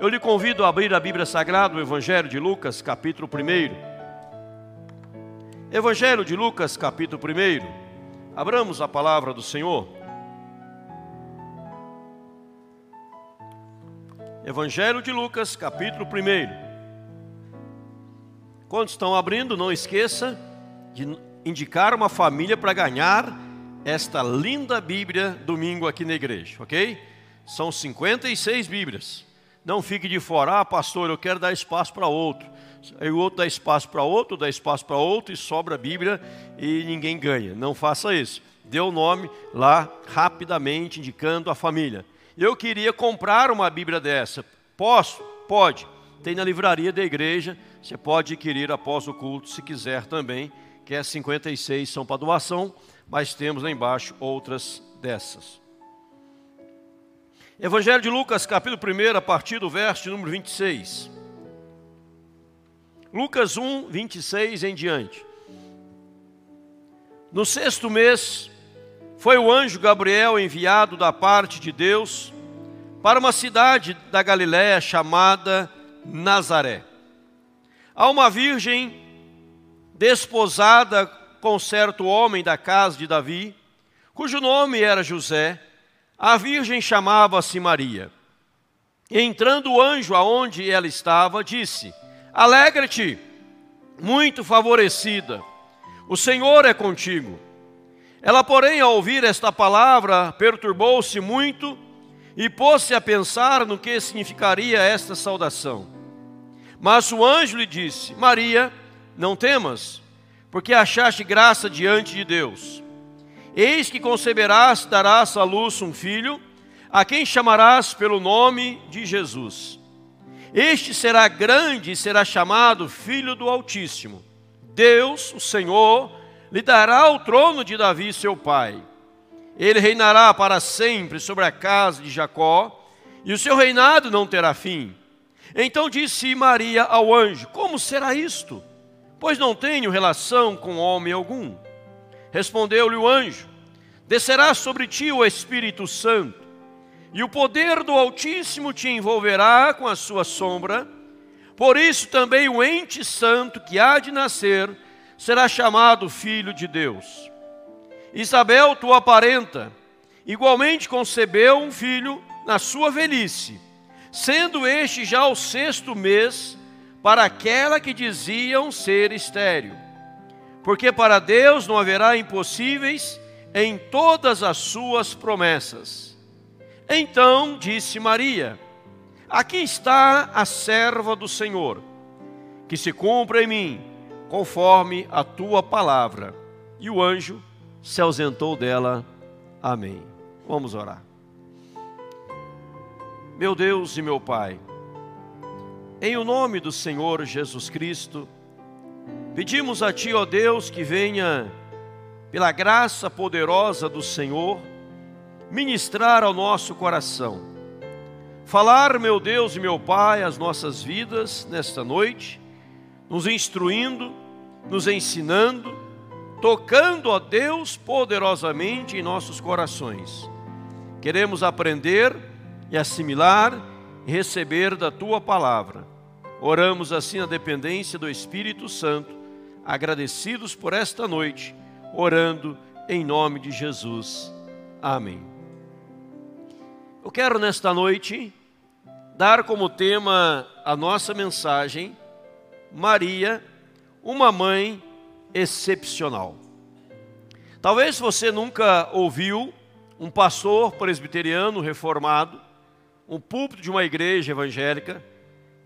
Eu lhe convido a abrir a Bíblia Sagrada, o Evangelho de Lucas, capítulo 1. Evangelho de Lucas, capítulo 1. Abramos a palavra do Senhor. Evangelho de Lucas, capítulo 1. Quando estão abrindo, não esqueça de indicar uma família para ganhar esta linda Bíblia domingo aqui na igreja, ok? São 56 Bíblias. Não fique de fora, ah, pastor, eu quero dar espaço para outro. Aí o outro dá espaço para outro, dá espaço para outro e sobra a Bíblia e ninguém ganha. Não faça isso. Dê o nome lá rapidamente, indicando a família. Eu queria comprar uma Bíblia dessa. Posso? Pode. Tem na livraria da igreja. Você pode adquirir após o culto, se quiser também, que é 56 são para doação, mas temos lá embaixo outras dessas. Evangelho de Lucas, capítulo 1, a partir do verso número 26. Lucas 1, 26 em diante. No sexto mês, foi o anjo Gabriel enviado da parte de Deus para uma cidade da Galiléia chamada Nazaré. A uma virgem desposada com certo homem da casa de Davi, cujo nome era José, a virgem chamava-se Maria. Entrando o anjo aonde ela estava, disse: Alegra-te, muito favorecida, o Senhor é contigo. Ela, porém, ao ouvir esta palavra, perturbou-se muito e pôs-se a pensar no que significaria esta saudação. Mas o anjo lhe disse: Maria, não temas, porque achaste graça diante de Deus. Eis que conceberás, darás à luz um filho, a quem chamarás pelo nome de Jesus. Este será grande e será chamado Filho do Altíssimo. Deus, o Senhor, lhe dará o trono de Davi, seu pai. Ele reinará para sempre sobre a casa de Jacó, e o seu reinado não terá fim. Então disse Maria ao anjo: Como será isto? Pois não tenho relação com homem algum. Respondeu-lhe o anjo: Descerá sobre ti o Espírito Santo, e o poder do Altíssimo te envolverá com a sua sombra. Por isso também o ente santo que há de nascer será chamado filho de Deus. Isabel, tua parenta, igualmente concebeu um filho na sua velhice, sendo este já o sexto mês para aquela que diziam ser estéril porque para Deus não haverá impossíveis em todas as suas promessas. Então disse Maria: Aqui está a serva do Senhor, que se cumpra em mim, conforme a tua palavra. E o anjo se ausentou dela. Amém. Vamos orar. Meu Deus e meu Pai, em o nome do Senhor Jesus Cristo, Pedimos a Ti, ó Deus, que venha, pela graça poderosa do Senhor, ministrar ao nosso coração. Falar, meu Deus e meu Pai, as nossas vidas nesta noite, nos instruindo, nos ensinando, tocando, ó Deus, poderosamente em nossos corações. Queremos aprender e assimilar e receber da Tua palavra. Oramos assim na dependência do Espírito Santo agradecidos por esta noite, orando em nome de Jesus. Amém. Eu quero nesta noite dar como tema a nossa mensagem Maria, uma mãe excepcional. Talvez você nunca ouviu um pastor presbiteriano reformado, um púlpito de uma igreja evangélica,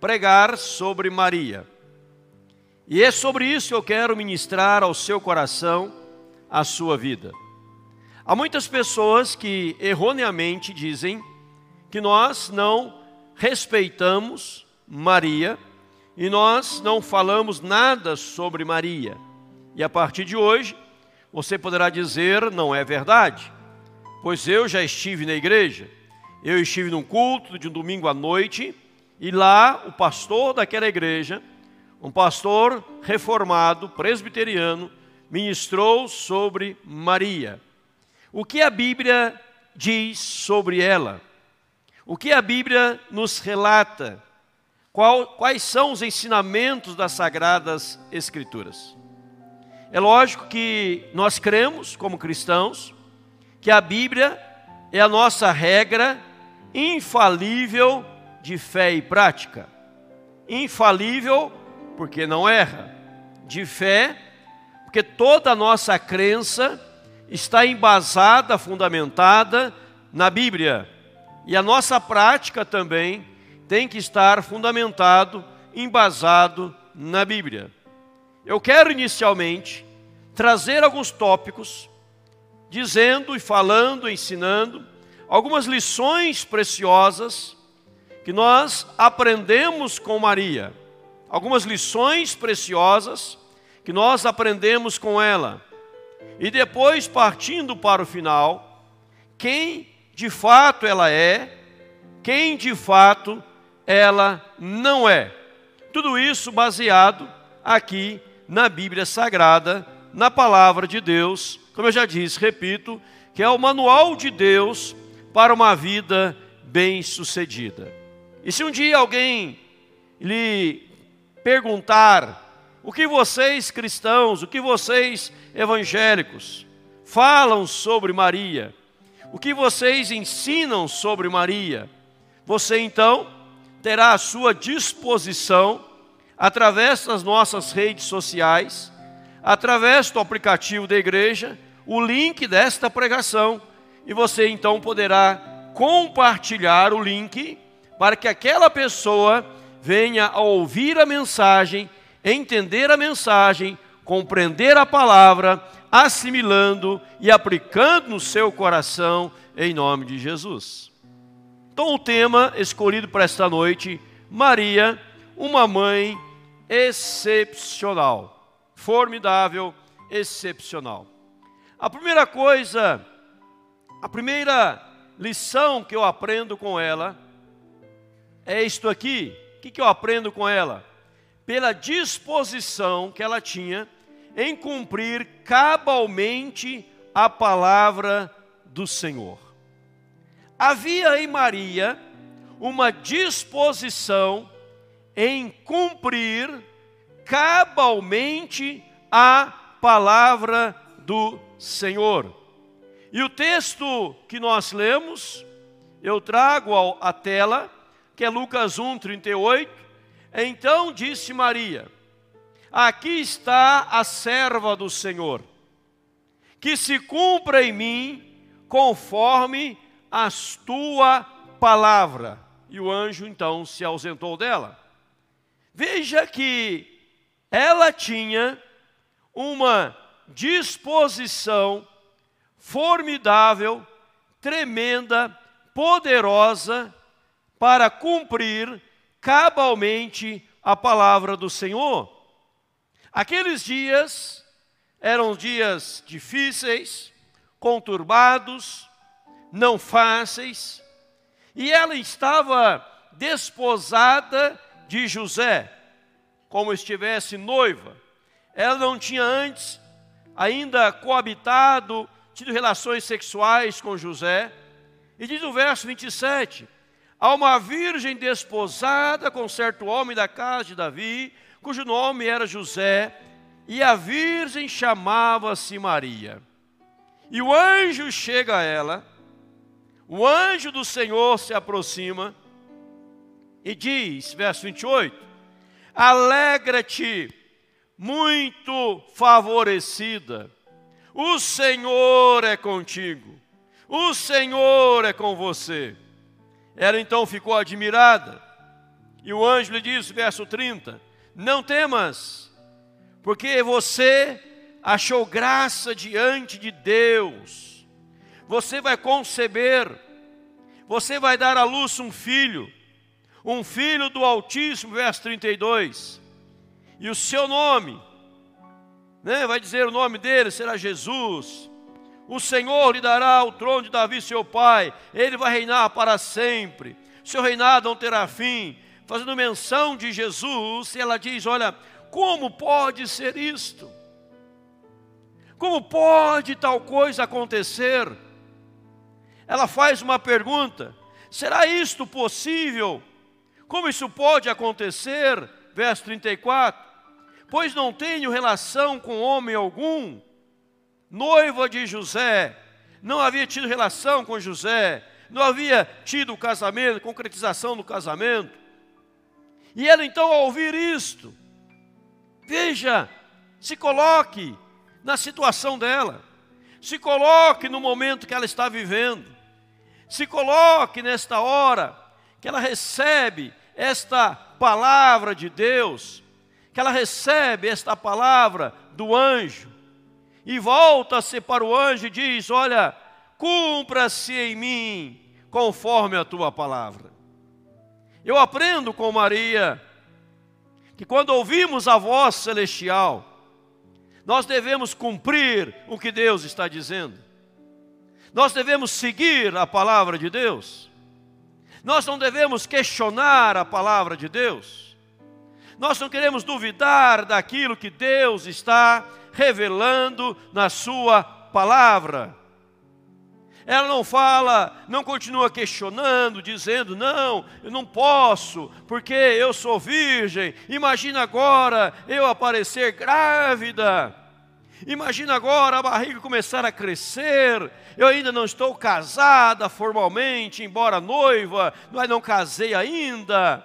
pregar sobre Maria. E é sobre isso que eu quero ministrar ao seu coração, à sua vida. Há muitas pessoas que erroneamente dizem que nós não respeitamos Maria e nós não falamos nada sobre Maria. E a partir de hoje, você poderá dizer: não é verdade, pois eu já estive na igreja, eu estive num culto de um domingo à noite e lá o pastor daquela igreja um pastor reformado, presbiteriano, ministrou sobre Maria. O que a Bíblia diz sobre ela? O que a Bíblia nos relata? Qual, quais são os ensinamentos das Sagradas Escrituras? É lógico que nós cremos, como cristãos, que a Bíblia é a nossa regra infalível de fé e prática. Infalível, porque não erra. De fé, porque toda a nossa crença está embasada, fundamentada na Bíblia. E a nossa prática também tem que estar fundamentado, embasado na Bíblia. Eu quero inicialmente trazer alguns tópicos, dizendo e falando, ensinando algumas lições preciosas que nós aprendemos com Maria. Algumas lições preciosas que nós aprendemos com ela. E depois, partindo para o final, quem de fato ela é, quem de fato ela não é. Tudo isso baseado aqui na Bíblia Sagrada, na palavra de Deus, como eu já disse, repito, que é o manual de Deus para uma vida bem-sucedida. E se um dia alguém lhe perguntar o que vocês cristãos, o que vocês evangélicos falam sobre Maria, o que vocês ensinam sobre Maria, você então terá à sua disposição, através das nossas redes sociais, através do aplicativo da igreja, o link desta pregação. E você então poderá compartilhar o link para que aquela pessoa venha a ouvir a mensagem, entender a mensagem, compreender a palavra, assimilando e aplicando no seu coração em nome de Jesus. Então, o tema escolhido para esta noite: Maria, uma mãe excepcional, formidável, excepcional. A primeira coisa, a primeira lição que eu aprendo com ela é isto aqui. O que, que eu aprendo com ela? Pela disposição que ela tinha em cumprir cabalmente a palavra do Senhor. Havia em Maria uma disposição em cumprir cabalmente a palavra do Senhor. E o texto que nós lemos, eu trago à tela, que é Lucas 1, 38. Então disse Maria: Aqui está a serva do Senhor, que se cumpra em mim conforme a tua palavra. E o anjo então se ausentou dela. Veja que ela tinha uma disposição formidável, tremenda, poderosa para cumprir cabalmente a palavra do Senhor. Aqueles dias eram dias difíceis, conturbados, não fáceis, e ela estava desposada de José, como estivesse noiva. Ela não tinha antes ainda coabitado, tido relações sexuais com José. E diz o verso 27: Há uma virgem desposada com certo homem da casa de Davi, cujo nome era José, e a virgem chamava-se Maria. E o anjo chega a ela, o anjo do Senhor se aproxima e diz, verso 28, Alegra-te, muito favorecida, o Senhor é contigo, o Senhor é com você. Ela então ficou admirada, e o anjo lhe disse, verso 30, não temas, porque você achou graça diante de Deus. Você vai conceber, você vai dar à luz um filho, um filho do Altíssimo, verso 32. E o seu nome, né, vai dizer o nome dele, será Jesus. O Senhor lhe dará o trono de Davi, seu pai, ele vai reinar para sempre. Seu reinado não terá fim fazendo menção de Jesus, ela diz: Olha, como pode ser isto? Como pode tal coisa acontecer? Ela faz uma pergunta: Será isto possível? Como isso pode acontecer? Verso 34: Pois não tenho relação com homem algum, noiva de José, não havia tido relação com José, não havia tido o casamento, concretização do casamento. E ela então, ao ouvir isto, veja, se coloque na situação dela, se coloque no momento que ela está vivendo, se coloque nesta hora que ela recebe esta palavra de Deus, que ela recebe esta palavra do anjo, e volta-se para o anjo e diz: Olha, cumpra-se em mim conforme a tua palavra. Eu aprendo com Maria que quando ouvimos a voz celestial, nós devemos cumprir o que Deus está dizendo. Nós devemos seguir a palavra de Deus. Nós não devemos questionar a palavra de Deus. Nós não queremos duvidar daquilo que Deus está revelando na Sua palavra. Ela não fala, não continua questionando, dizendo: não, eu não posso, porque eu sou virgem. Imagina agora eu aparecer grávida. Imagina agora a barriga começar a crescer. Eu ainda não estou casada formalmente, embora noiva, mas não casei ainda.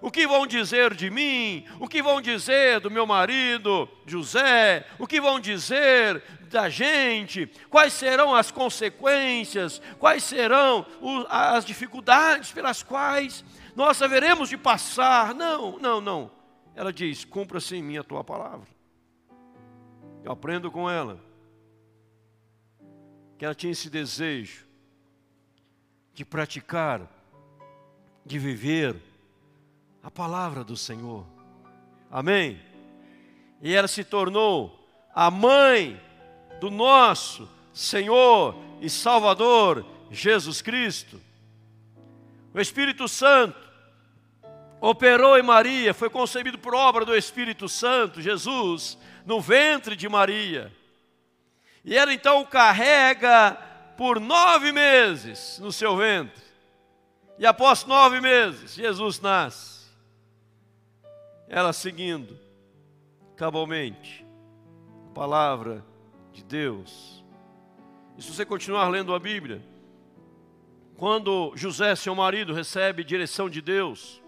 O que vão dizer de mim? O que vão dizer do meu marido, José? O que vão dizer da gente? Quais serão as consequências? Quais serão as dificuldades pelas quais nós haveremos de passar? Não, não, não. Ela diz: cumpra-se em mim a tua palavra. Eu aprendo com ela que ela tinha esse desejo de praticar, de viver a palavra do Senhor. Amém? E ela se tornou a mãe do nosso Senhor e Salvador Jesus Cristo. O Espírito Santo operou em Maria, foi concebido por obra do Espírito Santo, Jesus, no ventre de Maria. E ela então o carrega por nove meses no seu ventre. E após nove meses, Jesus nasce. Ela seguindo, cabalmente, a palavra de Deus. E se você continuar lendo a Bíblia, quando José, seu marido, recebe direção de Deus,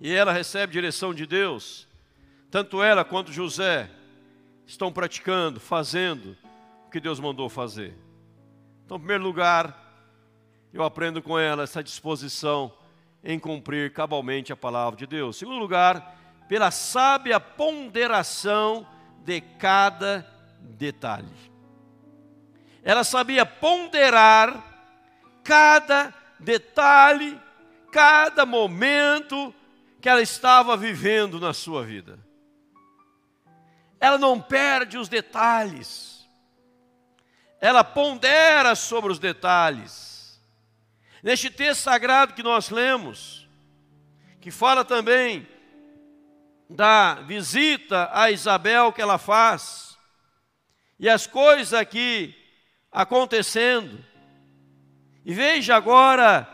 e ela recebe direção de Deus, tanto ela quanto José estão praticando, fazendo o que Deus mandou fazer. Então, em primeiro lugar, eu aprendo com ela essa disposição em cumprir cabalmente a palavra de Deus. Em segundo lugar, pela sábia ponderação de cada detalhe. Ela sabia ponderar cada detalhe, cada momento que ela estava vivendo na sua vida ela não perde os detalhes, ela pondera sobre os detalhes. Neste texto sagrado que nós lemos, que fala também da visita a Isabel que ela faz, e as coisas aqui acontecendo. E veja agora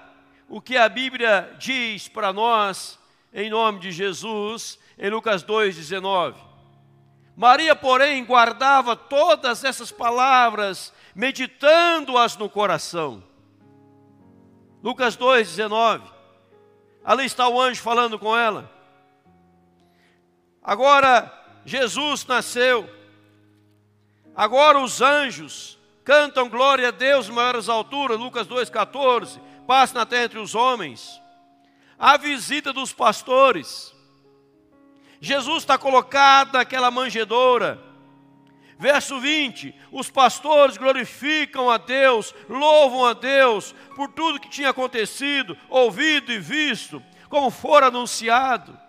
o que a Bíblia diz para nós, em nome de Jesus, em Lucas 2,19. Maria, porém, guardava todas essas palavras, meditando-as no coração. Lucas 2,19. Ali está o anjo falando com ela. Agora Jesus nasceu. Agora os anjos cantam glória a Deus maiores alturas. Lucas 2,14. Paz na terra entre os homens. A visita dos pastores. Jesus está colocado naquela manjedoura. Verso 20: Os pastores glorificam a Deus, louvam a Deus por tudo que tinha acontecido, ouvido e visto, como for anunciado.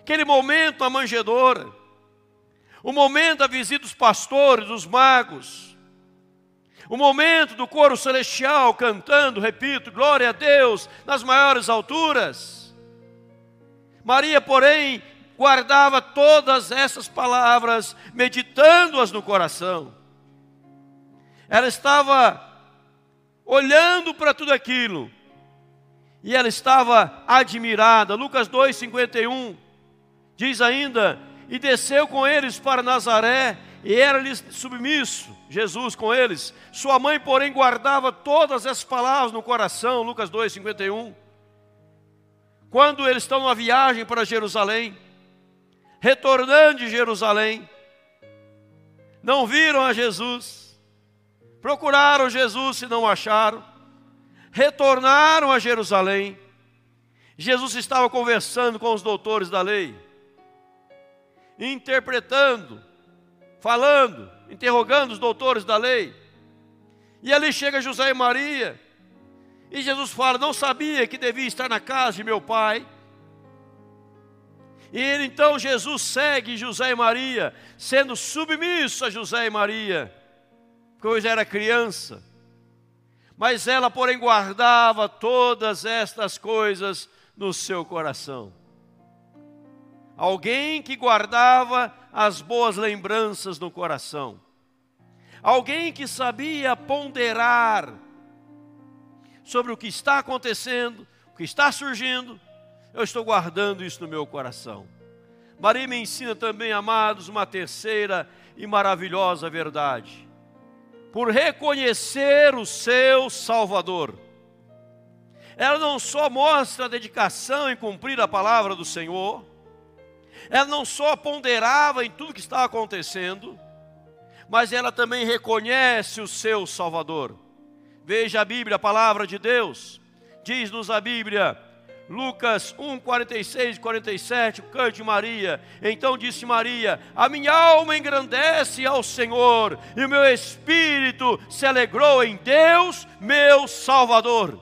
Aquele momento na manjedoura, o momento da visita dos pastores, dos magos, o momento do coro celestial cantando, repito, glória a Deus nas maiores alturas Maria, porém, guardava todas essas palavras, meditando-as no coração. Ela estava olhando para tudo aquilo. E ela estava admirada. Lucas 2:51 diz ainda: "E desceu com eles para Nazaré, e era-lhes submisso, Jesus com eles. Sua mãe, porém, guardava todas essas palavras no coração." Lucas 2:51. Quando eles estão numa viagem para Jerusalém, retornando de Jerusalém, não viram a Jesus, procuraram Jesus e não acharam, retornaram a Jerusalém. Jesus estava conversando com os doutores da lei, interpretando, falando, interrogando os doutores da lei. E ali chega José e Maria, e Jesus fala: Não sabia que devia estar na casa de meu pai. E ele, então Jesus segue José e Maria, sendo submisso a José e Maria, pois era criança. Mas ela, porém, guardava todas estas coisas no seu coração. Alguém que guardava as boas lembranças no coração. Alguém que sabia ponderar sobre o que está acontecendo, o que está surgindo, eu estou guardando isso no meu coração. Maria me ensina também, amados, uma terceira e maravilhosa verdade. Por reconhecer o seu Salvador. Ela não só mostra dedicação em cumprir a palavra do Senhor, ela não só ponderava em tudo que estava acontecendo, mas ela também reconhece o seu Salvador. Veja a Bíblia, a palavra de Deus. Diz-nos a Bíblia, Lucas 1, 46 e 47, cante Maria. Então disse Maria: A minha alma engrandece ao Senhor, e o meu espírito se alegrou em Deus, meu Salvador.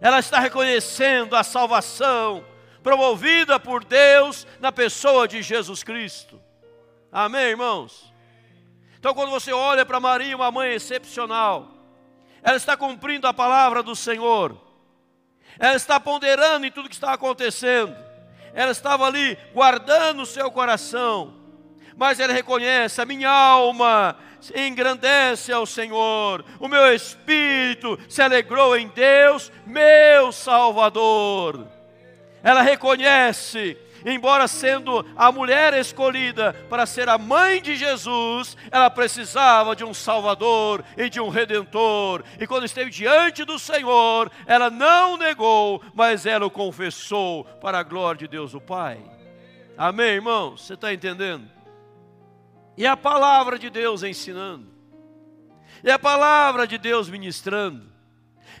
Ela está reconhecendo a salvação promovida por Deus na pessoa de Jesus Cristo. Amém, irmãos? Então, quando você olha para Maria, uma mãe excepcional, ela está cumprindo a palavra do Senhor ela está ponderando em tudo que está acontecendo, ela estava ali guardando o seu coração, mas ela reconhece: a minha alma engrandece ao Senhor, o meu espírito se alegrou em Deus, meu Salvador. Ela reconhece embora sendo a mulher escolhida para ser a mãe de Jesus, ela precisava de um Salvador e de um Redentor. E quando esteve diante do Senhor, ela não negou, mas ela o confessou para a glória de Deus o Pai. Amém, irmãos? Você está entendendo? E a palavra de Deus ensinando, e a palavra de Deus ministrando,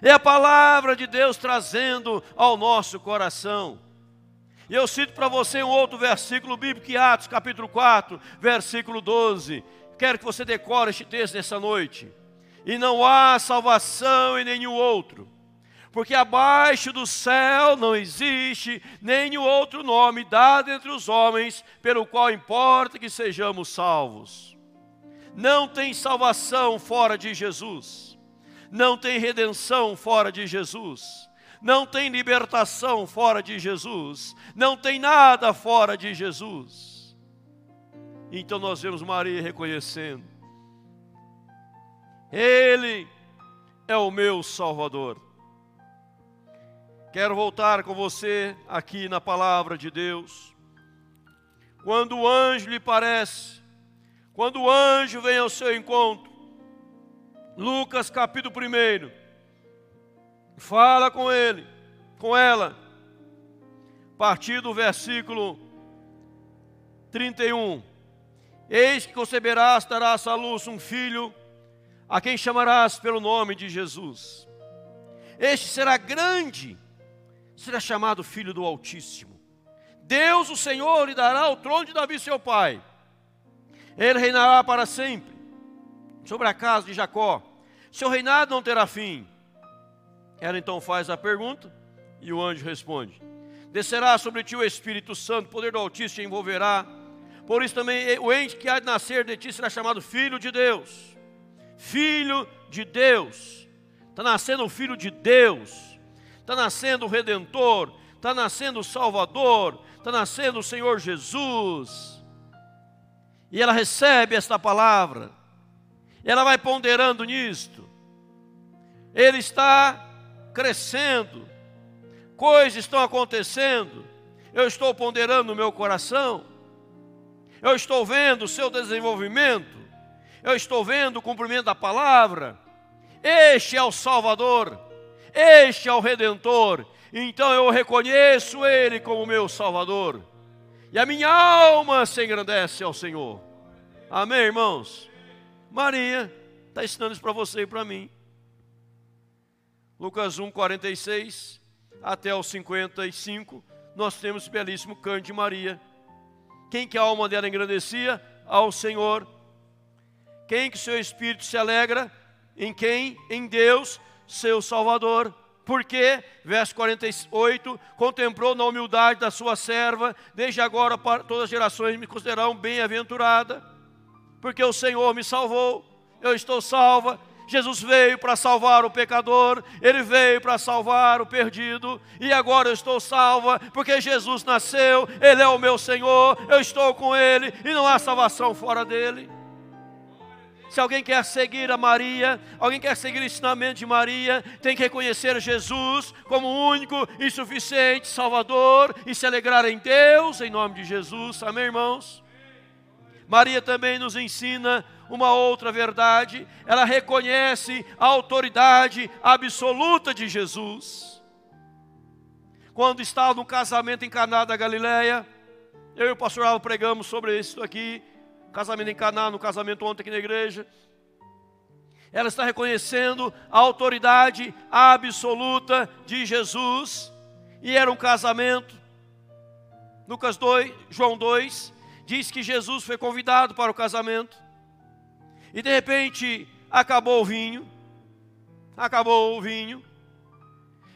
é a palavra de Deus trazendo ao nosso coração. E eu cito para você um outro versículo bíblico, Atos capítulo 4, versículo 12. Quero que você decore este texto nessa noite. E não há salvação em nenhum outro, porque abaixo do céu não existe nenhum outro nome dado entre os homens, pelo qual importa que sejamos salvos. Não tem salvação fora de Jesus, não tem redenção fora de Jesus não tem libertação fora de Jesus, não tem nada fora de Jesus. Então nós vemos Maria reconhecendo: Ele é o meu Salvador. Quero voltar com você aqui na palavra de Deus. Quando o anjo lhe parece, quando o anjo vem ao seu encontro, Lucas capítulo 1 Fala com ele, com ela. A partir do versículo 31. Eis que conceberás, darás à luz um filho, a quem chamarás pelo nome de Jesus. Este será grande, será chamado Filho do Altíssimo. Deus, o Senhor, lhe dará o trono de Davi, seu pai. Ele reinará para sempre sobre a casa de Jacó. Seu reinado não terá fim ela então faz a pergunta e o anjo responde: Descerá sobre ti o Espírito Santo, o poder do Altíssimo te envolverá. Por isso também o ente que há de nascer de ti será chamado Filho de Deus. Filho de Deus. Está nascendo o Filho de Deus. Está nascendo o Redentor. Está nascendo o Salvador. Está nascendo o Senhor Jesus. E ela recebe esta palavra. Ela vai ponderando nisto. ele está crescendo, coisas estão acontecendo, eu estou ponderando no meu coração, eu estou vendo o seu desenvolvimento, eu estou vendo o cumprimento da palavra. Este é o Salvador, este é o Redentor, então eu reconheço Ele como meu Salvador, e a minha alma se engrandece ao Senhor. Amém, irmãos? Maria está ensinando isso para você e para mim. Lucas 1, 46 até o 55, nós temos esse belíssimo canto de Maria. Quem que a alma dela engrandecia? Ao Senhor. Quem que seu espírito se alegra? Em quem? Em Deus, seu Salvador. Porque, verso 48, contemplou na humildade da sua serva, desde agora para todas as gerações me considerarão bem-aventurada, porque o Senhor me salvou, eu estou salva, Jesus veio para salvar o pecador, ele veio para salvar o perdido, e agora eu estou salva, porque Jesus nasceu, ele é o meu Senhor, eu estou com ele, e não há salvação fora dele. Se alguém quer seguir a Maria, alguém quer seguir o ensinamento de Maria, tem que reconhecer Jesus como único e suficiente Salvador e se alegrar em Deus, em nome de Jesus. Amém, irmãos? Maria também nos ensina uma outra verdade, ela reconhece a autoridade absoluta de Jesus. Quando estava no casamento em Caná da Galileia, eu e o pastor Alvo pregamos sobre isso aqui, casamento em Caná, no casamento ontem aqui na igreja. Ela está reconhecendo a autoridade absoluta de Jesus, e era um casamento. Lucas 2, João 2, diz que Jesus foi convidado para o casamento. E de repente acabou o vinho, acabou o vinho,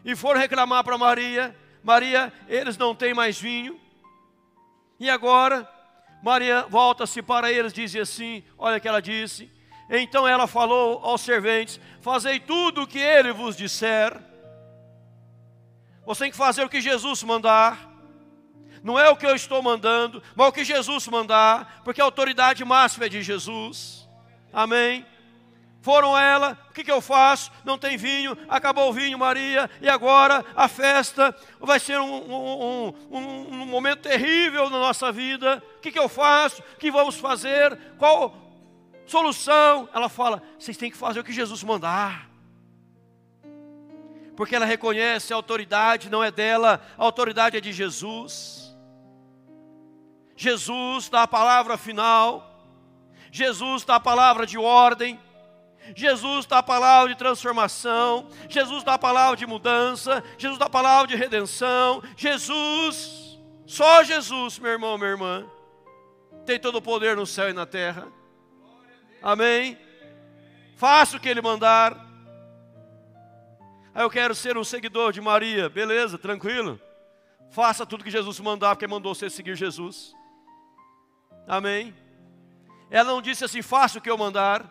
e foram reclamar para Maria: Maria, eles não têm mais vinho. E agora, Maria volta-se para eles, diz assim: Olha o que ela disse. Então ela falou aos serventes: Fazei tudo o que ele vos disser. Você tem que fazer o que Jesus mandar. Não é o que eu estou mandando, mas o que Jesus mandar, porque a autoridade máxima é de Jesus. Amém? Foram ela, o que, que eu faço? Não tem vinho, acabou o vinho, Maria, e agora a festa vai ser um, um, um, um momento terrível na nossa vida. O que, que eu faço? O que vamos fazer? Qual solução? Ela fala: vocês têm que fazer o que Jesus mandar. Porque ela reconhece a autoridade, não é dela, a autoridade é de Jesus. Jesus dá a palavra final. Jesus dá a palavra de ordem, Jesus dá a palavra de transformação, Jesus dá a palavra de mudança, Jesus dá a palavra de redenção, Jesus, só Jesus, meu irmão, minha irmã, tem todo o poder no céu e na terra. Amém? Faça o que Ele mandar. Aí eu quero ser um seguidor de Maria, beleza, tranquilo? Faça tudo que Jesus mandar, porque mandou você seguir Jesus. Amém? Ela não disse assim, faça o que eu mandar.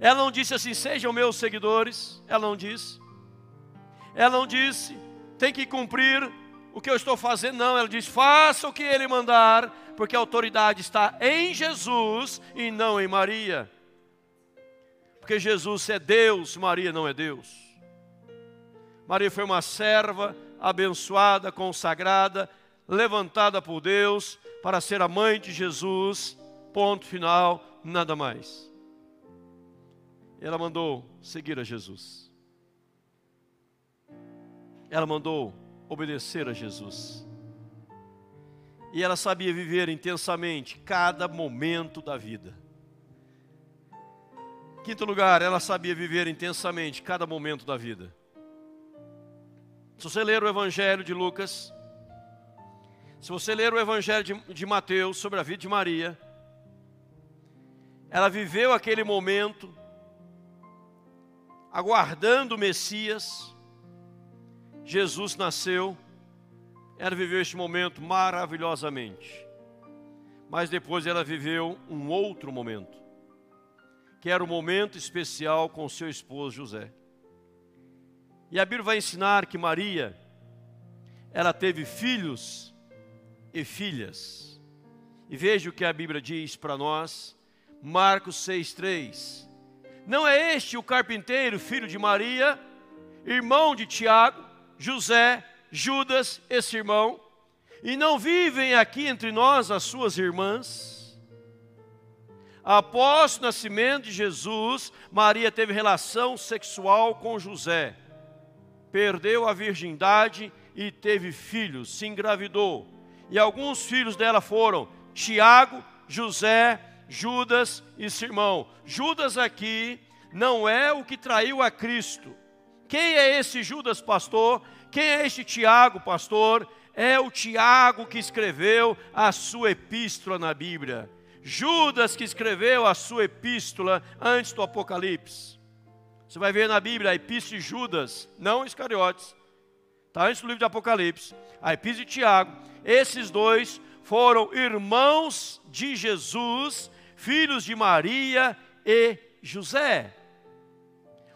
Ela não disse assim, sejam meus seguidores. Ela não disse. Ela não disse, tem que cumprir o que eu estou fazendo. Não, ela disse, faça o que ele mandar, porque a autoridade está em Jesus e não em Maria. Porque Jesus é Deus, Maria não é Deus. Maria foi uma serva abençoada, consagrada, levantada por Deus para ser a mãe de Jesus ponto final, nada mais. Ela mandou seguir a Jesus. Ela mandou obedecer a Jesus. E ela sabia viver intensamente cada momento da vida. Quinto lugar, ela sabia viver intensamente cada momento da vida. Se você ler o Evangelho de Lucas, se você ler o Evangelho de, de Mateus sobre a vida de Maria, ela viveu aquele momento, aguardando o Messias. Jesus nasceu, ela viveu este momento maravilhosamente. Mas depois ela viveu um outro momento, que era o um momento especial com seu esposo José. E a Bíblia vai ensinar que Maria, ela teve filhos e filhas. E veja o que a Bíblia diz para nós Marcos 6,3: Não é este o carpinteiro, filho de Maria, irmão de Tiago, José, Judas, esse irmão? E não vivem aqui entre nós as suas irmãs? Após o nascimento de Jesus, Maria teve relação sexual com José, perdeu a virgindade e teve filhos, se engravidou. E alguns filhos dela foram Tiago, José, Judas e Simão. Judas aqui não é o que traiu a Cristo. Quem é esse Judas, pastor? Quem é este Tiago, pastor? É o Tiago que escreveu a sua epístola na Bíblia. Judas que escreveu a sua epístola antes do Apocalipse. Você vai ver na Bíblia a epístola de Judas, não Iscariotes. Está antes do livro de Apocalipse. A epístola de Tiago. Esses dois foram irmãos de Jesus, filhos de Maria e José.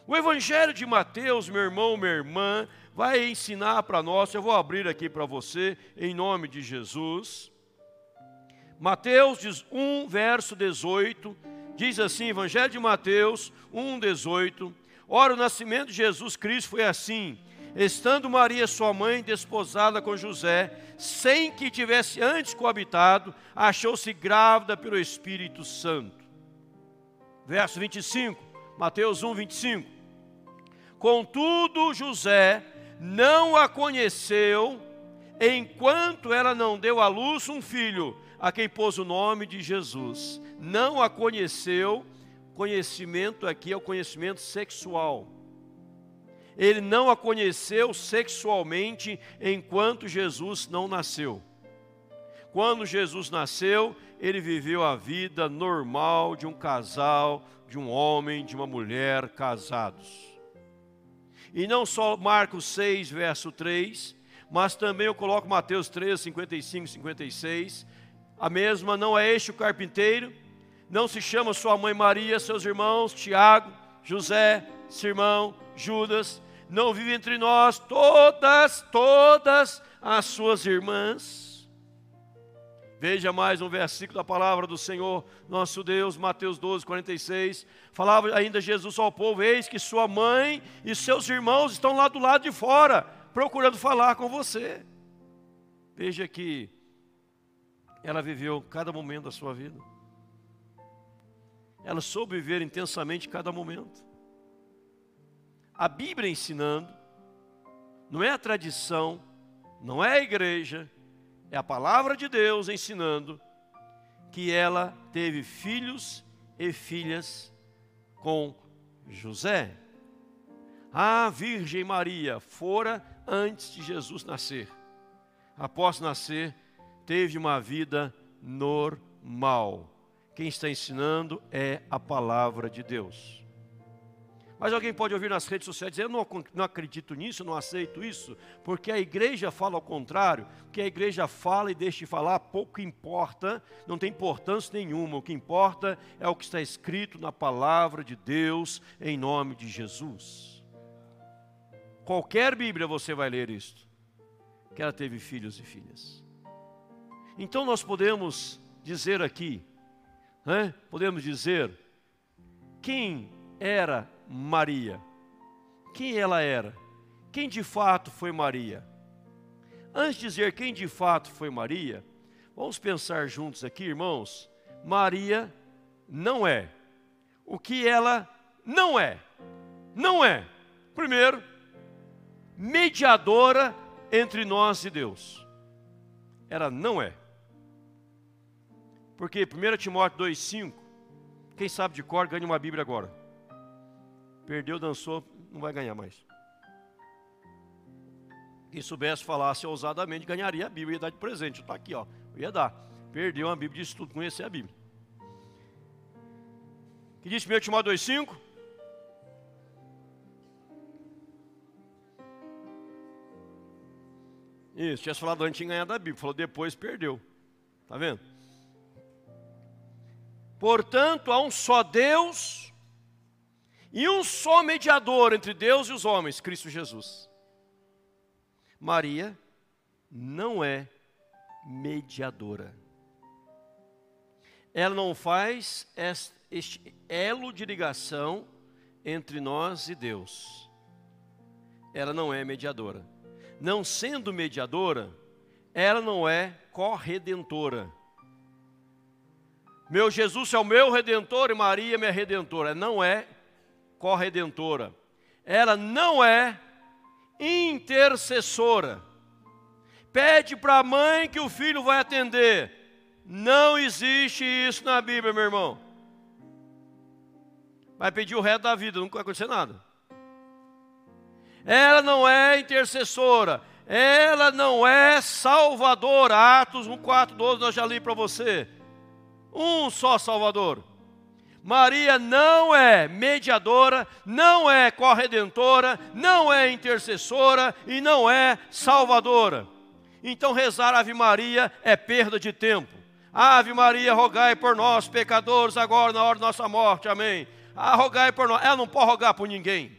O Evangelho de Mateus, meu irmão, minha irmã, vai ensinar para nós, eu vou abrir aqui para você, em nome de Jesus. Mateus 1, verso 18, diz assim, Evangelho de Mateus 1, 18. Ora, o nascimento de Jesus Cristo foi assim, estando Maria, sua mãe, desposada com José, sem que tivesse antes coabitado, achou-se grávida pelo Espírito Santo. Verso 25, Mateus 1, 25. Contudo, José não a conheceu enquanto ela não deu à luz um filho, a quem pôs o nome de Jesus. Não a conheceu, conhecimento aqui é o conhecimento sexual. Ele não a conheceu sexualmente enquanto Jesus não nasceu. Quando Jesus nasceu, ele viveu a vida normal de um casal, de um homem, de uma mulher casados. E não só Marcos 6, verso 3, mas também eu coloco Mateus 3, 55 56, a mesma, não é este o carpinteiro? Não se chama sua mãe Maria, seus irmãos, Tiago, José, Simão, Judas, não vive entre nós todas, todas as suas irmãs? Veja mais um versículo da palavra do Senhor, nosso Deus, Mateus 12, 46. Falava ainda Jesus ao povo: Eis que sua mãe e seus irmãos estão lá do lado de fora, procurando falar com você. Veja que ela viveu cada momento da sua vida. Ela soube viver intensamente cada momento. A Bíblia ensinando, não é a tradição, não é a igreja, é a palavra de Deus ensinando que ela teve filhos e filhas com José. A Virgem Maria fora antes de Jesus nascer. Após nascer, teve uma vida normal. Quem está ensinando é a palavra de Deus. Mas alguém pode ouvir nas redes sociais dizer: Eu não, não acredito nisso, não aceito isso, porque a igreja fala ao contrário. Que a igreja fala e deixa de falar, pouco importa, não tem importância nenhuma. O que importa é o que está escrito na palavra de Deus, em nome de Jesus. Qualquer Bíblia você vai ler isto, que ela teve filhos e filhas. Então nós podemos dizer aqui, né? podemos dizer, quem era Maria? Quem ela era? Quem de fato foi Maria? Antes de dizer quem de fato foi Maria, vamos pensar juntos aqui, irmãos. Maria não é. O que ela não é? Não é. Primeiro, mediadora entre nós e Deus. Ela não é. Porque 1 Timóteo 2,5, quem sabe de cor, ganha uma Bíblia agora. Perdeu, dançou, não vai ganhar mais. Quem soubesse falasse ousadamente, ganharia a Bíblia, ia dar de presente. Está aqui, ó. Ia dar. Perdeu uma Bíblia de estudo, conhecer a Bíblia. Que diz 1 Timóteo 2,5? Isso, tinha falado antes de ganhar da Bíblia, falou depois perdeu. Está vendo? Portanto, há um só Deus e um só mediador entre Deus e os homens, Cristo Jesus. Maria não é mediadora. Ela não faz este elo de ligação entre nós e Deus. Ela não é mediadora. Não sendo mediadora, ela não é corredentora. Meu Jesus é o meu redentor e Maria é minha redentora. Não é corredentora. Ela não é intercessora. Pede para a mãe que o filho vai atender. Não existe isso na Bíblia, meu irmão. Vai pedir o resto da vida, nunca vai acontecer nada. Ela não é intercessora, ela não é salvadora. Atos 1,4,12 nós já li para você. Um só Salvador. Maria não é mediadora, não é corredentora, não é intercessora e não é salvadora. Então rezar Ave Maria é perda de tempo. Ave Maria, rogai por nós, pecadores, agora na hora da nossa morte. Amém. Ah, rogai por nós. Ela não pode rogar por ninguém.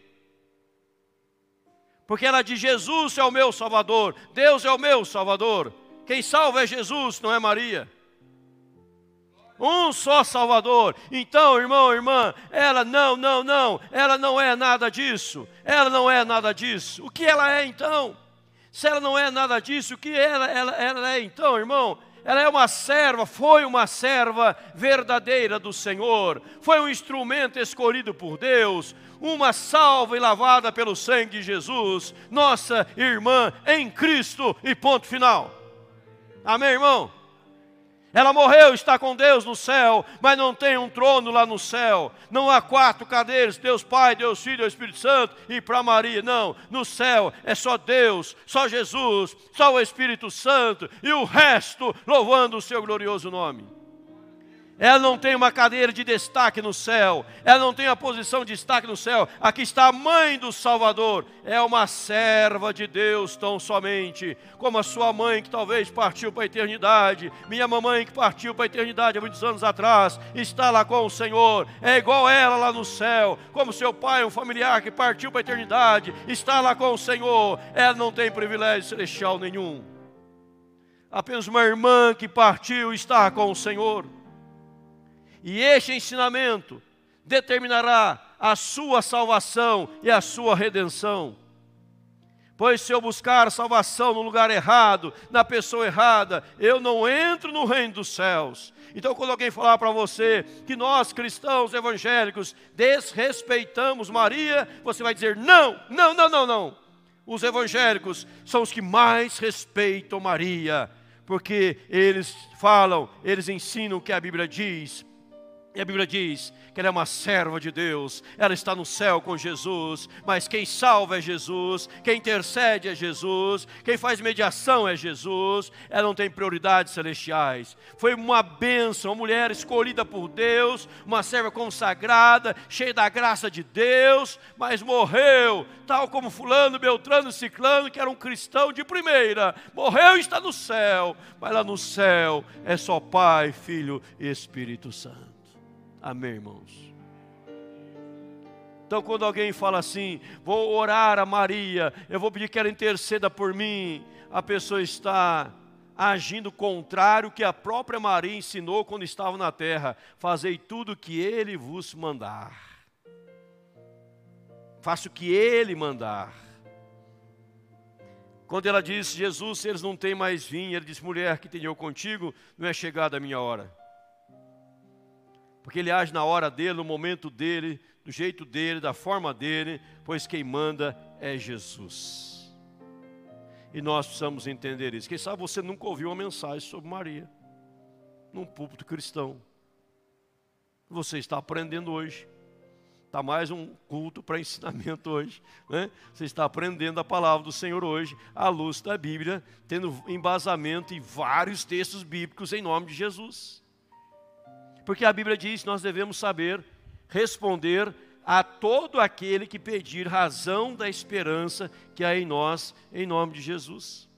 Porque ela diz: Jesus é o meu Salvador, Deus é o meu Salvador. Quem salva é Jesus, não é Maria. Um só Salvador. Então, irmão, irmã, ela não, não, não, ela não é nada disso. Ela não é nada disso. O que ela é então? Se ela não é nada disso, o que ela, ela, ela é então, irmão? ela é uma serva, foi uma serva verdadeira do Senhor, foi um instrumento escolhido por Deus, uma salva e lavada pelo sangue de Jesus, nossa irmã em Cristo, e ponto final. Amém, irmão? Ela morreu, está com Deus no céu, mas não tem um trono lá no céu. Não há quatro cadeiras, Deus Pai, Deus Filho, Deus Espírito Santo e para Maria. Não, no céu é só Deus, só Jesus, só o Espírito Santo e o resto louvando o seu glorioso nome. Ela não tem uma cadeira de destaque no céu, ela não tem a posição de destaque no céu. Aqui está a mãe do Salvador, é uma serva de Deus tão somente, como a sua mãe que talvez partiu para a eternidade, minha mamãe que partiu para a eternidade há muitos anos atrás, está lá com o Senhor, é igual ela lá no céu, como seu pai, um familiar que partiu para a eternidade, está lá com o Senhor, ela não tem privilégio celestial nenhum. Apenas uma irmã que partiu está com o Senhor. E este ensinamento determinará a sua salvação e a sua redenção. Pois se eu buscar salvação no lugar errado, na pessoa errada, eu não entro no reino dos céus. Então, quando alguém falar para você que nós cristãos evangélicos desrespeitamos Maria, você vai dizer: não, não, não, não, não. Os evangélicos são os que mais respeitam Maria, porque eles falam, eles ensinam o que a Bíblia diz e a Bíblia diz que ela é uma serva de Deus, ela está no céu com Jesus, mas quem salva é Jesus, quem intercede é Jesus, quem faz mediação é Jesus, ela não tem prioridades celestiais. Foi uma bênção, uma mulher escolhida por Deus, uma serva consagrada, cheia da graça de Deus, mas morreu, tal como Fulano, Beltrano, Ciclano, que era um cristão de primeira, morreu e está no céu, mas lá no céu é só Pai, Filho e Espírito Santo. Amém, irmãos? Então, quando alguém fala assim, vou orar a Maria, eu vou pedir que ela interceda por mim, a pessoa está agindo contrário que a própria Maria ensinou quando estava na terra: fazei tudo o que ele vos mandar. Faça o que ele mandar. Quando ela disse, Jesus, eles não têm mais vinho, ele disse, mulher, que tenho eu contigo, não é chegada a minha hora porque ele age na hora dele, no momento dele, do jeito dele, da forma dele, pois quem manda é Jesus. E nós precisamos entender isso. Quem sabe você nunca ouviu uma mensagem sobre Maria, num púlpito cristão. Você está aprendendo hoje. Está mais um culto para ensinamento hoje. Né? Você está aprendendo a palavra do Senhor hoje, à luz da Bíblia, tendo embasamento em vários textos bíblicos em nome de Jesus. Porque a Bíblia diz nós devemos saber responder a todo aquele que pedir razão da esperança que há em nós, em nome de Jesus.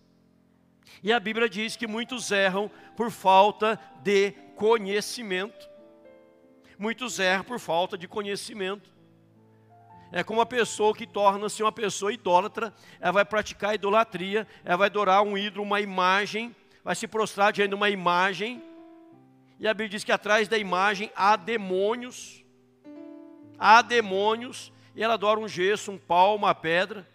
E a Bíblia diz que muitos erram por falta de conhecimento. Muitos erram por falta de conhecimento. É como uma pessoa que torna-se uma pessoa idólatra, ela vai praticar idolatria, ela vai adorar um ídolo, uma imagem, vai se prostrar diante de uma imagem, e a Bíblia diz que atrás da imagem há demônios, há demônios E ela adora um gesso, um pau, uma pedra.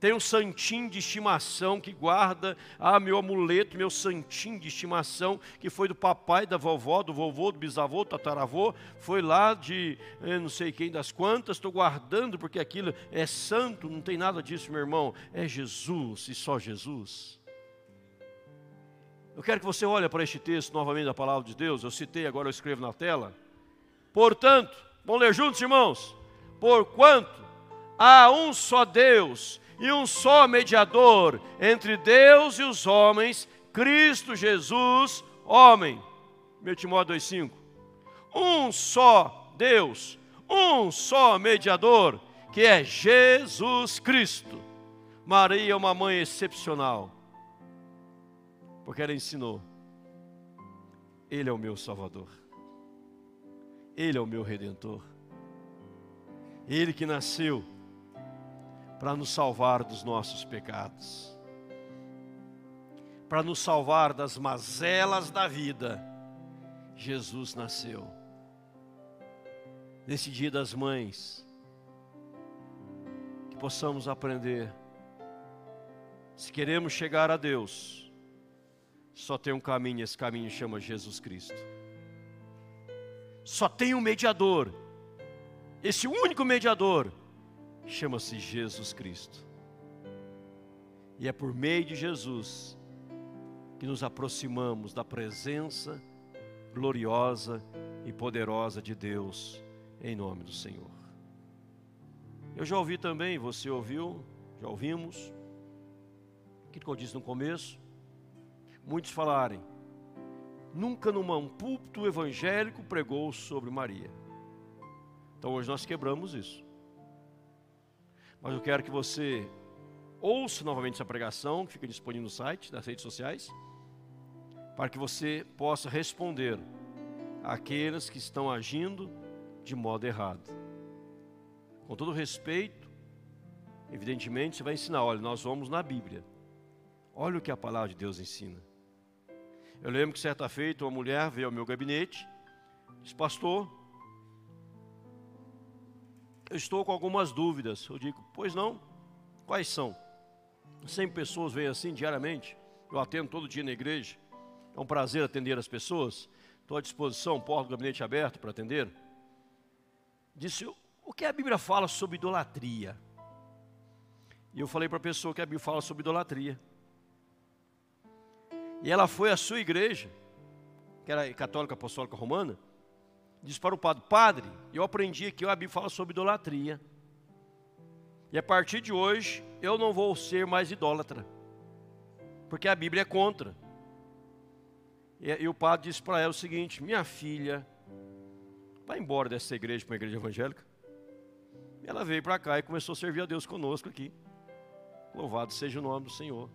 Tem um santinho de estimação que guarda, ah, meu amuleto, meu santinho de estimação, que foi do papai, da vovó, do vovô, do bisavô, do tataravô, foi lá de eh, não sei quem das quantas, estou guardando porque aquilo é santo, não tem nada disso, meu irmão, é Jesus e só Jesus. Eu quero que você olhe para este texto novamente da palavra de Deus, eu citei, agora eu escrevo na tela. Portanto, vamos ler juntos, irmãos? Porquanto há um só Deus e um só mediador entre Deus e os homens, Cristo Jesus, homem. 1 Timóteo 2,5. Um só Deus, um só mediador, que é Jesus Cristo. Maria é uma mãe excepcional, porque ela ensinou: Ele é o meu Salvador, Ele é o meu Redentor, Ele que nasceu para nos salvar dos nossos pecados, para nos salvar das mazelas da vida. Jesus nasceu. Nesse dia das mães, que possamos aprender. Se queremos chegar a Deus, só tem um caminho, esse caminho chama Jesus Cristo. Só tem um mediador, esse único mediador chama-se Jesus Cristo. E é por meio de Jesus que nos aproximamos da presença gloriosa e poderosa de Deus, em nome do Senhor. Eu já ouvi também, você ouviu, já ouvimos, aquilo que eu disse no começo, muitos falarem, nunca num púlpito evangélico pregou sobre Maria. Então hoje nós quebramos isso. Mas eu quero que você ouça novamente essa pregação, que fica disponível no site, nas redes sociais, para que você possa responder àqueles que estão agindo de modo errado. Com todo respeito, evidentemente, você vai ensinar: olha, nós vamos na Bíblia. Olha o que a palavra de Deus ensina. Eu lembro que certa feita uma mulher veio ao meu gabinete, disse, pastor, eu estou com algumas dúvidas. Eu digo, pois não? Quais são? 100 pessoas vêm assim diariamente. Eu atendo todo dia na igreja. É um prazer atender as pessoas. Estou à disposição, porta do gabinete aberto para atender. Disse, o que a Bíblia fala sobre idolatria? E eu falei para a pessoa que a Bíblia fala sobre idolatria. E ela foi à sua igreja, que era católica apostólica romana, disse para o padre: Padre, eu aprendi que a Bíblia fala sobre idolatria. E a partir de hoje eu não vou ser mais idólatra, porque a Bíblia é contra. E, e o padre disse para ela o seguinte: Minha filha, vai embora dessa igreja para uma igreja evangélica. Ela veio para cá e começou a servir a Deus conosco aqui. Louvado seja o nome do Senhor.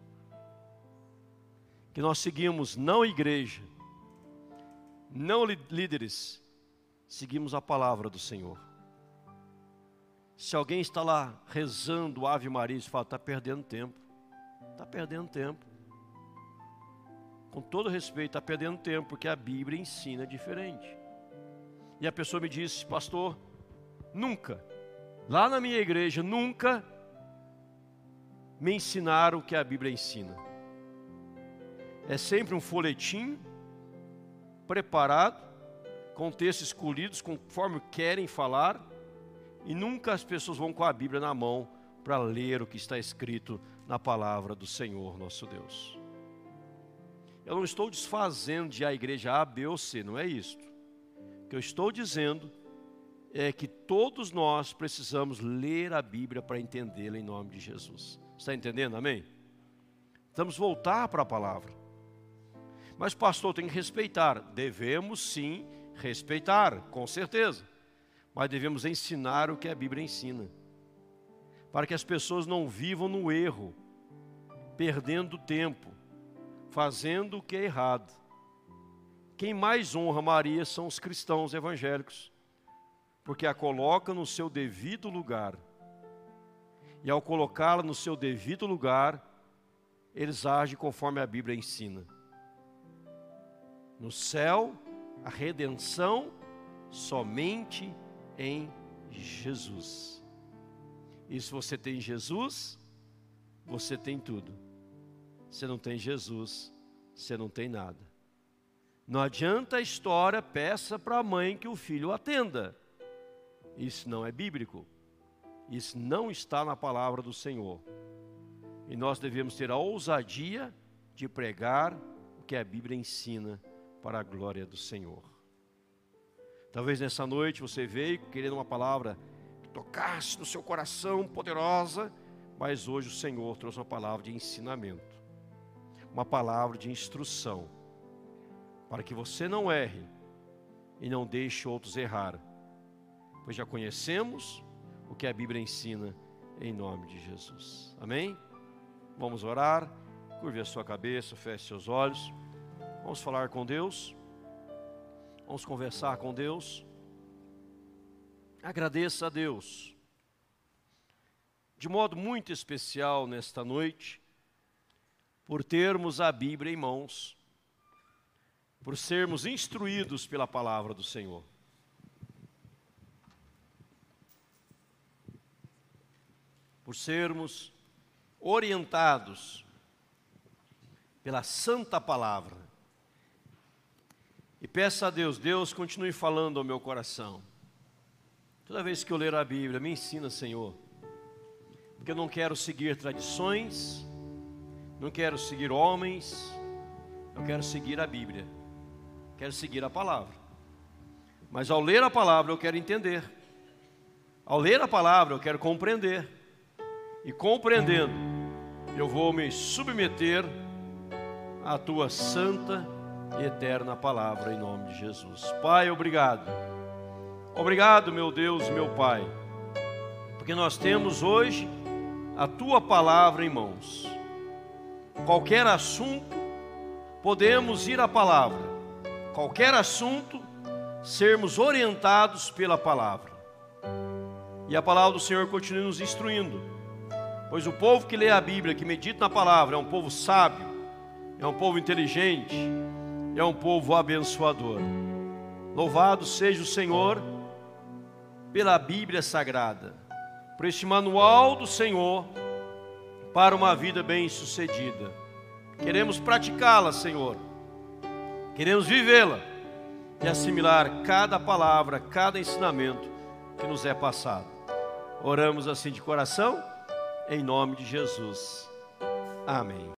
Que nós seguimos não igreja, não líderes, seguimos a palavra do Senhor. Se alguém está lá rezando Ave Maria e fala, está perdendo tempo, está perdendo tempo. Com todo respeito, está perdendo tempo, porque a Bíblia ensina diferente. E a pessoa me disse, pastor, nunca, lá na minha igreja, nunca me ensinaram o que a Bíblia ensina. É sempre um folhetim preparado com textos escolhidos conforme querem falar, e nunca as pessoas vão com a Bíblia na mão para ler o que está escrito na palavra do Senhor nosso Deus. Eu não estou desfazendo de a igreja A, B ou C, não é isto. O que eu estou dizendo é que todos nós precisamos ler a Bíblia para entendê-la em nome de Jesus. Está entendendo? Amém? Vamos voltar para a palavra. Mas, pastor, tem que respeitar. Devemos sim respeitar, com certeza, mas devemos ensinar o que a Bíblia ensina, para que as pessoas não vivam no erro, perdendo tempo, fazendo o que é errado. Quem mais honra Maria são os cristãos evangélicos, porque a coloca no seu devido lugar. E ao colocá-la no seu devido lugar, eles agem conforme a Bíblia ensina. No céu a redenção somente em Jesus. E se você tem Jesus, você tem tudo. Se não tem Jesus, você não tem nada. Não adianta a história, peça para a mãe que o filho atenda. Isso não é bíblico. Isso não está na palavra do Senhor. E nós devemos ter a ousadia de pregar o que a Bíblia ensina para a glória do Senhor. Talvez nessa noite você veio querendo uma palavra que tocasse no seu coração poderosa, mas hoje o Senhor trouxe uma palavra de ensinamento, uma palavra de instrução, para que você não erre e não deixe outros errar, pois já conhecemos o que a Bíblia ensina em nome de Jesus. Amém? Vamos orar, curve a sua cabeça, feche seus olhos, vamos falar com Deus. Vamos conversar com Deus. Agradeça a Deus, de modo muito especial nesta noite, por termos a Bíblia em mãos, por sermos instruídos pela palavra do Senhor. Por sermos orientados pela santa palavra e peça a Deus, Deus continue falando ao meu coração. Toda vez que eu ler a Bíblia, me ensina, Senhor. Porque eu não quero seguir tradições, não quero seguir homens, eu quero seguir a Bíblia. Quero seguir a palavra. Mas ao ler a palavra eu quero entender. Ao ler a palavra eu quero compreender. E compreendendo, eu vou me submeter à tua santa e eterna palavra em nome de Jesus. Pai, obrigado. Obrigado, meu Deus, meu Pai, porque nós temos hoje a tua palavra em mãos. Qualquer assunto, podemos ir à palavra. Qualquer assunto, sermos orientados pela palavra. E a palavra do Senhor continua nos instruindo. Pois o povo que lê a Bíblia, que medita na palavra, é um povo sábio, é um povo inteligente, é um povo abençoador. Louvado seja o Senhor pela Bíblia Sagrada, por este manual do Senhor para uma vida bem-sucedida. Queremos praticá-la, Senhor. Queremos vivê-la e assimilar cada palavra, cada ensinamento que nos é passado. Oramos assim de coração, em nome de Jesus. Amém.